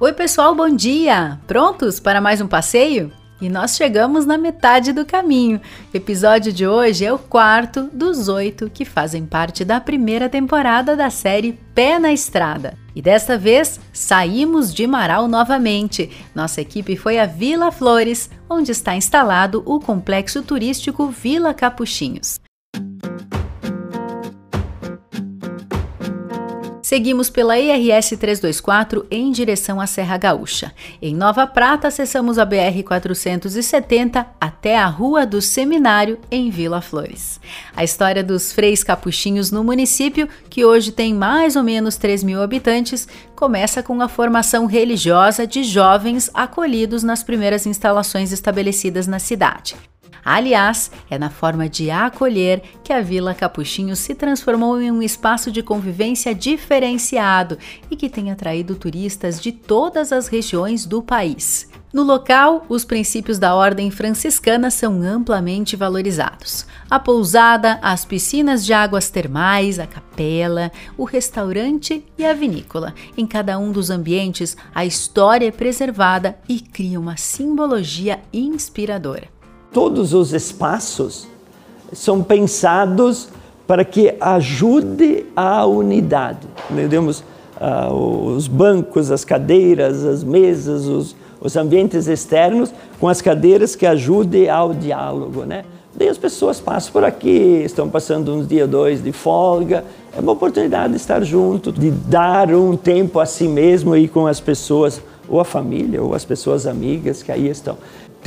Oi, pessoal, bom dia! Prontos para mais um passeio? E nós chegamos na metade do caminho. O episódio de hoje é o quarto dos oito que fazem parte da primeira temporada da série Pé na Estrada. E desta vez saímos de Marau novamente. Nossa equipe foi a Vila Flores, onde está instalado o complexo turístico Vila Capuchinhos. Seguimos pela IRS 324 em direção à Serra Gaúcha. Em Nova Prata, acessamos a BR 470 até a Rua do Seminário, em Vila Flores. A história dos freis capuchinhos no município, que hoje tem mais ou menos 3 mil habitantes, começa com a formação religiosa de jovens acolhidos nas primeiras instalações estabelecidas na cidade. Aliás, é na forma de acolher que a Vila Capuchinho se transformou em um espaço de convivência diferenciado e que tem atraído turistas de todas as regiões do país. No local, os princípios da ordem franciscana são amplamente valorizados. A pousada, as piscinas de águas termais, a capela, o restaurante e a vinícola. Em cada um dos ambientes, a história é preservada e cria uma simbologia inspiradora. Todos os espaços são pensados para que ajude a unidade. Entendemos? Ah, os bancos, as cadeiras, as mesas, os, os ambientes externos, com as cadeiras que ajudem ao diálogo, né? Daí as pessoas passam por aqui, estão passando uns dias, dois de folga. É uma oportunidade de estar junto, de dar um tempo a si mesmo e com as pessoas, ou a família, ou as pessoas amigas que aí estão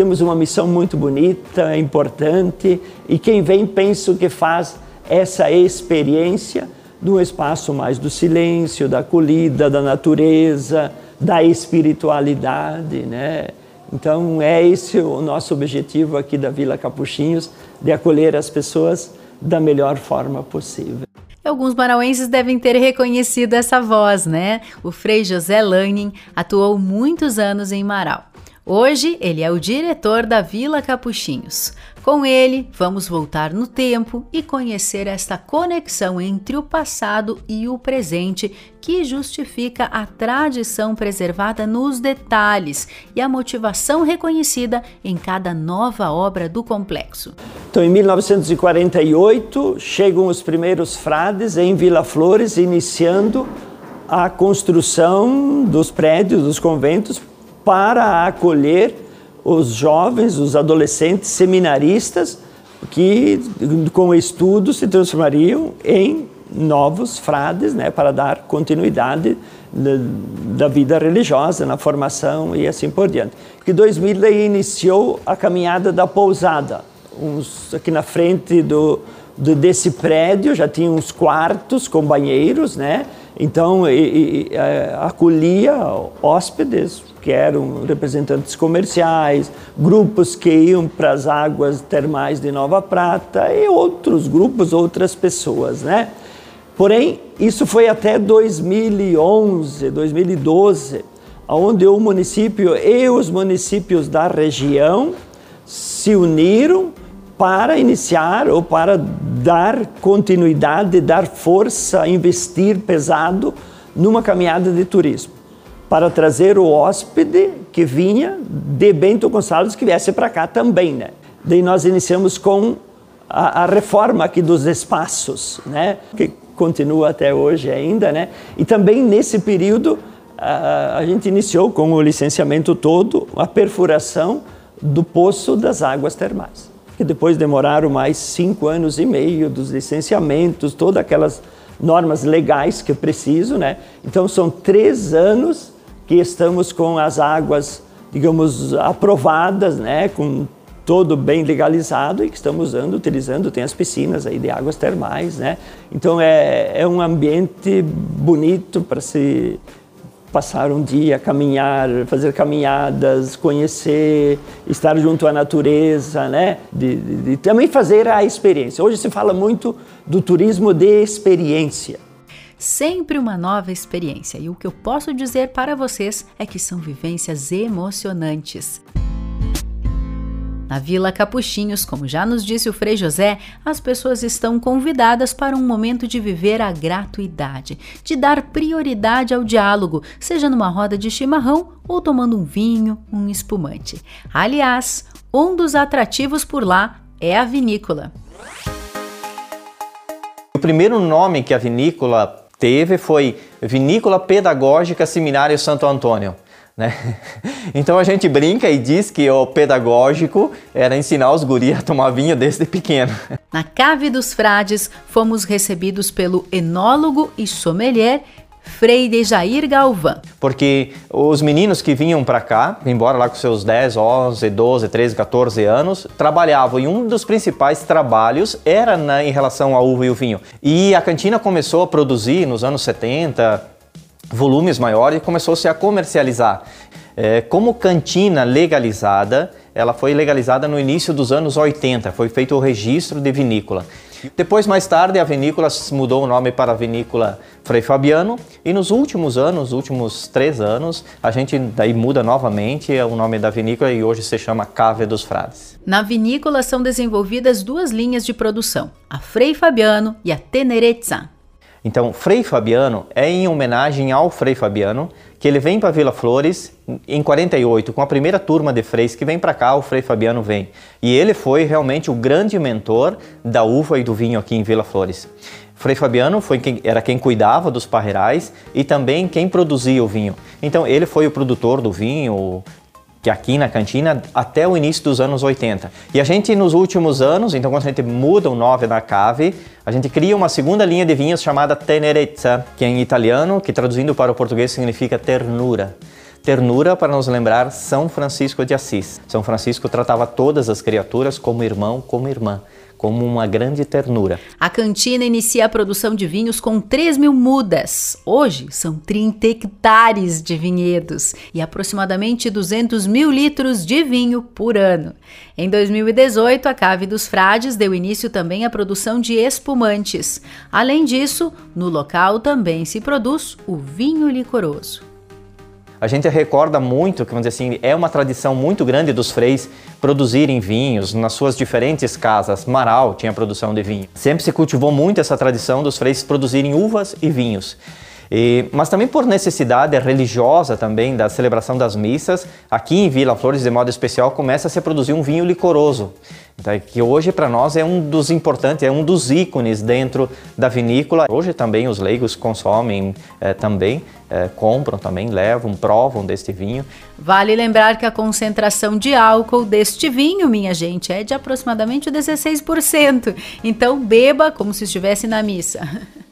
temos uma missão muito bonita, importante, e quem vem penso que faz essa experiência de um espaço mais do silêncio, da acolhida, da natureza, da espiritualidade, né? Então é esse o nosso objetivo aqui da Vila Capuchinhos, de acolher as pessoas da melhor forma possível. Alguns marauenses devem ter reconhecido essa voz, né? O Frei José Lanning atuou muitos anos em Marau. Hoje ele é o diretor da Vila Capuchinhos. Com ele, vamos voltar no tempo e conhecer esta conexão entre o passado e o presente que justifica a tradição preservada nos detalhes e a motivação reconhecida em cada nova obra do complexo. Então, em 1948, chegam os primeiros frades em Vila Flores, iniciando a construção dos prédios, dos conventos, para acolher os jovens, os adolescentes seminaristas que com estudo se transformariam em novos frades, né, para dar continuidade da vida religiosa, na formação e assim por diante. Que 2000 iniciou a caminhada da pousada, uns aqui na frente do, do desse prédio já tinha uns quartos com banheiros, né? Então e, e, é, acolhia hóspedes que eram representantes comerciais, grupos que iam para as águas termais de Nova Prata e outros grupos, outras pessoas, né? Porém, isso foi até 2011, 2012, onde o município e os municípios da região se uniram para iniciar ou para dar continuidade, dar força, investir pesado numa caminhada de turismo para trazer o hóspede que vinha de Bento Gonçalves que viesse para cá também, né? Daí nós iniciamos com a, a, reforma aqui dos espaços, né? Que continua até hoje ainda, né? E também nesse período a, a gente iniciou com o licenciamento todo a perfuração do poço das águas termais, que depois demoraram mais cinco anos e meio dos licenciamentos, todas aquelas normas legais que preciso, né? Então são três anos que estamos com as águas, digamos, aprovadas, né, com todo bem legalizado e que estamos usando, utilizando, tem as piscinas aí de águas termais, né? Então é, é um ambiente bonito para se passar um dia, caminhar, fazer caminhadas, conhecer, estar junto à natureza, né? De, de, de também fazer a experiência. Hoje se fala muito do turismo de experiência sempre uma nova experiência. E o que eu posso dizer para vocês é que são vivências emocionantes. Na Vila Capuchinhos, como já nos disse o Frei José, as pessoas estão convidadas para um momento de viver a gratuidade, de dar prioridade ao diálogo, seja numa roda de chimarrão ou tomando um vinho, um espumante. Aliás, um dos atrativos por lá é a vinícola. O primeiro nome que a vinícola teve foi Vinícola Pedagógica Seminário Santo Antônio. Né? Então a gente brinca e diz que o pedagógico era ensinar os guris a tomar vinho desde pequeno. Na Cave dos Frades, fomos recebidos pelo enólogo e sommelier Frei Jair Galvão. Porque os meninos que vinham para cá, embora lá com seus 10, 11, 12, 13, 14 anos, trabalhavam e um dos principais trabalhos era na, em relação à uva e o vinho. E a cantina começou a produzir nos anos 70, volumes maiores e começou-se a comercializar. É, como cantina legalizada, ela foi legalizada no início dos anos 80, foi feito o registro de vinícola. Depois, mais tarde, a vinícola mudou o nome para Vinícola Frei Fabiano e nos últimos anos, últimos três anos, a gente daí muda novamente o nome da vinícola e hoje se chama Cave dos Frades. Na vinícola são desenvolvidas duas linhas de produção, a Frei Fabiano e a Tenerezza. Então, Frei Fabiano é em homenagem ao Frei Fabiano, que ele vem para Vila Flores em 48, com a primeira turma de freis que vem para cá, o Frei Fabiano vem. E ele foi realmente o grande mentor da uva e do vinho aqui em Vila Flores. Frei Fabiano foi quem, era quem cuidava dos parreirais e também quem produzia o vinho. Então ele foi o produtor do vinho, que aqui na cantina até o início dos anos 80. E a gente nos últimos anos, então quando a gente muda o nome da cave, a gente cria uma segunda linha de vinhos chamada Tenerezza, que é em italiano, que traduzindo para o português significa ternura. Ternura para nos lembrar São Francisco de Assis. São Francisco tratava todas as criaturas como irmão, como irmã como uma grande ternura. A cantina inicia a produção de vinhos com 3 mil mudas. Hoje são 30 hectares de vinhedos e aproximadamente 200 mil litros de vinho por ano. Em 2018, a Cave dos Frades deu início também à produção de espumantes. Além disso, no local também se produz o vinho licoroso. A gente recorda muito, que vamos dizer assim, é uma tradição muito grande dos freis produzirem vinhos nas suas diferentes casas. Marau tinha produção de vinho. Sempre se cultivou muito essa tradição dos freis produzirem uvas e vinhos. E, mas também por necessidade religiosa também da celebração das missas, aqui em Vila Flores, de modo especial, começa a se produzir um vinho licoroso, então, que hoje para nós é um dos importantes, é um dos ícones dentro da vinícola. Hoje também os leigos consomem é, também, é, compram também, levam, provam deste vinho. Vale lembrar que a concentração de álcool deste vinho, minha gente, é de aproximadamente 16%. Então beba como se estivesse na missa.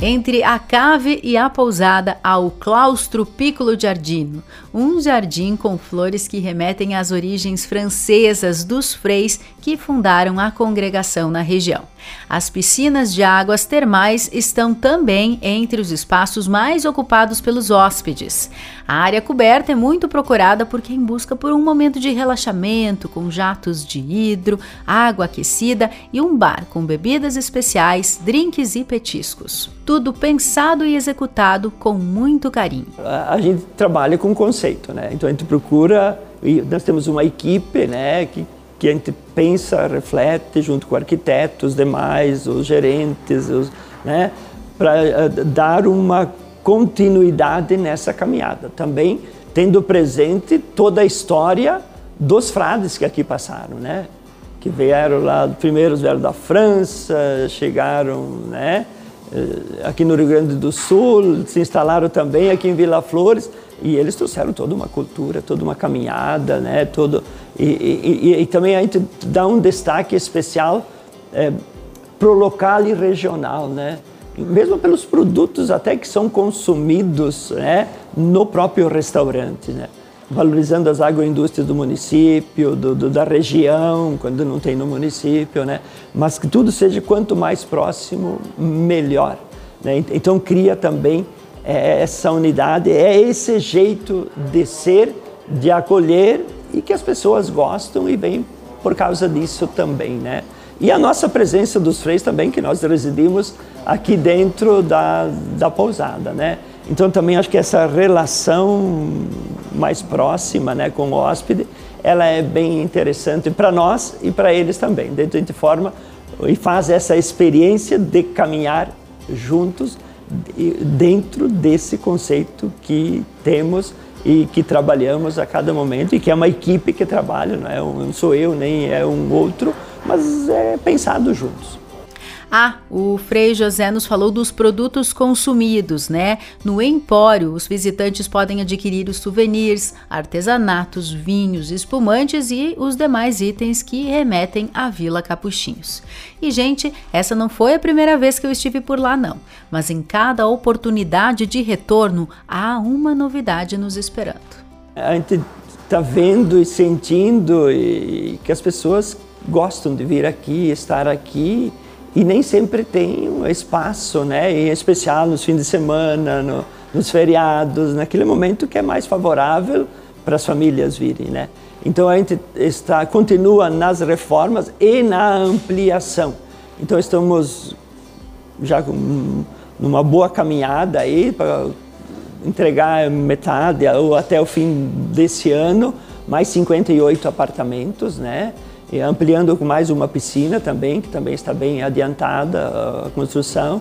Entre a cave e a pousada há o claustro Piccolo Giardino, um jardim com flores que remetem às origens francesas dos freis que fundaram a congregação na região. As piscinas de águas termais estão também entre os espaços mais ocupados pelos hóspedes. A área coberta é muito procurada por quem busca por um momento de relaxamento, com jatos de hidro, água aquecida e um bar com bebidas especiais, drinks e petiscos. Tudo pensado e executado com muito carinho. A gente trabalha com conceito, né? Então a gente procura, nós temos uma equipe, né, que que a gente pensa, reflete junto com arquitetos demais, os gerentes, os, né, para eh, dar uma continuidade nessa caminhada. Também tendo presente toda a história dos frades que aqui passaram, né? Que vieram lá, primeiros vieram da França, chegaram, né? Eh, aqui no Rio Grande do Sul, se instalaram também aqui em Vila Flores e eles trouxeram toda uma cultura, toda uma caminhada, né? Todo, e, e, e também a gente dá um destaque especial é, para o local e regional, né? mesmo pelos produtos até que são consumidos né, no próprio restaurante, né? valorizando as agroindústrias do município, do, do, da região, quando não tem no município, né? mas que tudo seja quanto mais próximo, melhor. Né? Então cria também é essa unidade, é esse jeito de ser, de acolher e que as pessoas gostam e vêm por causa disso também, né? E a nossa presença dos freis também, que nós residimos aqui dentro da, da pousada, né? Então também acho que essa relação mais próxima, né, com o hóspede, ela é bem interessante para nós e para eles também. De forma e faz essa experiência de caminhar juntos dentro desse conceito que temos e que trabalhamos a cada momento e que é uma equipe que trabalha, não, é, não sou eu nem é um outro, mas é pensado juntos. Ah, o Frei José nos falou dos produtos consumidos, né? No Empório, os visitantes podem adquirir os souvenirs, artesanatos, vinhos, espumantes e os demais itens que remetem à Vila Capuchinhos. E, gente, essa não foi a primeira vez que eu estive por lá, não. Mas em cada oportunidade de retorno, há uma novidade nos esperando. A gente está vendo e sentindo e que as pessoas gostam de vir aqui, estar aqui e nem sempre tem um espaço, né? Em especial nos fins de semana, no, nos feriados, naquele momento que é mais favorável para as famílias virem, né? Então a gente está continua nas reformas e na ampliação. Então estamos já com numa boa caminhada aí para entregar metade ou até o fim desse ano mais 58 apartamentos, né? Ampliando mais uma piscina também, que também está bem adiantada a construção,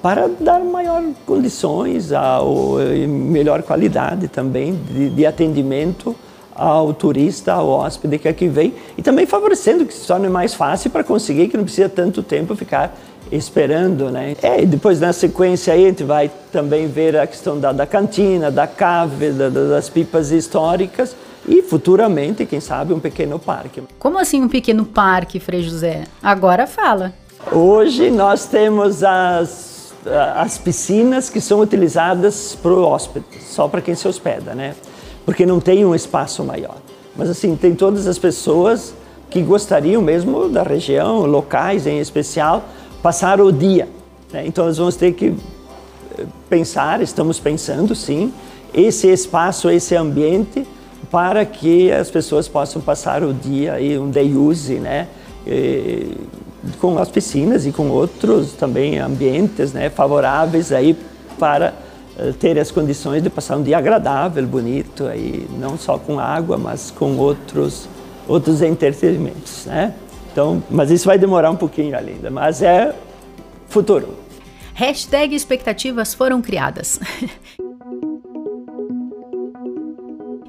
para dar maior condições ao, melhor qualidade também de, de, atendimento ao turista, ao hóspede que aqui vem e também favorecendo que se torne mais fácil para conseguir que não precisa tanto tempo ficar esperando, né? É, e depois na sequência aí a gente vai também ver a questão da, da cantina, da cave, da, das pipas históricas, e futuramente, quem sabe, um pequeno parque. Como assim um pequeno parque, Frei José? Agora fala. Hoje nós temos as, as piscinas que são utilizadas para o hóspede, só para quem se hospeda, né? Porque não tem um espaço maior. Mas assim, tem todas as pessoas que gostariam mesmo da região, locais em especial, passar o dia. Né? Então nós vamos ter que eh, pensar, estamos pensando sim, esse espaço, esse ambiente para que as pessoas possam passar o dia aí um day use, né? E, com as piscinas e com outros também ambientes, né, favoráveis aí para ter as condições de passar um dia agradável, bonito aí, não só com água, mas com outros outros entretenimentos, né? Então, mas isso vai demorar um pouquinho ainda, mas é futuro. Hashtag expectativas foram criadas.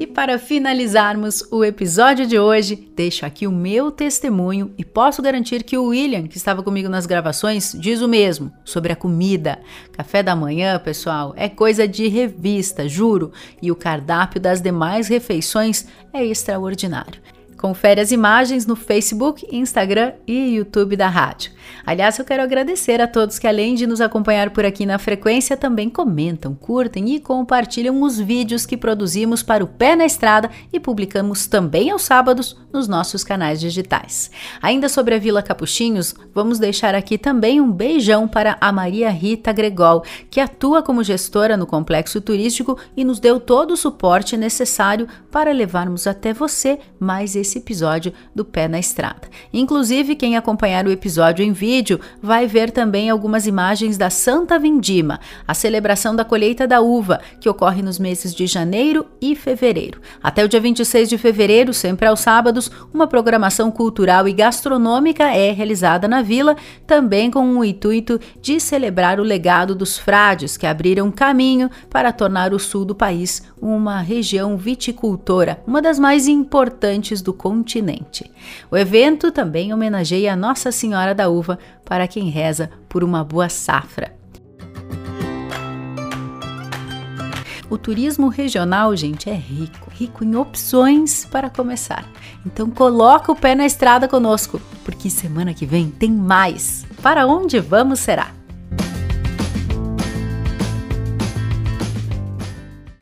E para finalizarmos o episódio de hoje, deixo aqui o meu testemunho e posso garantir que o William, que estava comigo nas gravações, diz o mesmo sobre a comida. Café da manhã, pessoal, é coisa de revista, juro, e o cardápio das demais refeições é extraordinário. Confere as imagens no Facebook, Instagram e YouTube da rádio. Aliás, eu quero agradecer a todos que, além de nos acompanhar por aqui na frequência, também comentam, curtem e compartilham os vídeos que produzimos para o Pé na Estrada e publicamos também aos sábados nos nossos canais digitais. Ainda sobre a Vila Capuchinhos, vamos deixar aqui também um beijão para a Maria Rita Gregol, que atua como gestora no complexo turístico e nos deu todo o suporte necessário para levarmos até você mais esse esse episódio do Pé na Estrada. Inclusive, quem acompanhar o episódio em vídeo vai ver também algumas imagens da Santa Vindima, a celebração da colheita da uva, que ocorre nos meses de janeiro e fevereiro. Até o dia 26 de fevereiro, sempre aos sábados, uma programação cultural e gastronômica é realizada na vila, também com o intuito de celebrar o legado dos frades que abriram caminho para tornar o sul do país uma região viticultora, uma das mais importantes do continente. O evento também homenageia Nossa Senhora da Uva para quem reza por uma boa safra. O turismo regional, gente, é rico, rico em opções para começar. Então coloca o pé na estrada conosco, porque semana que vem tem mais. Para onde vamos será?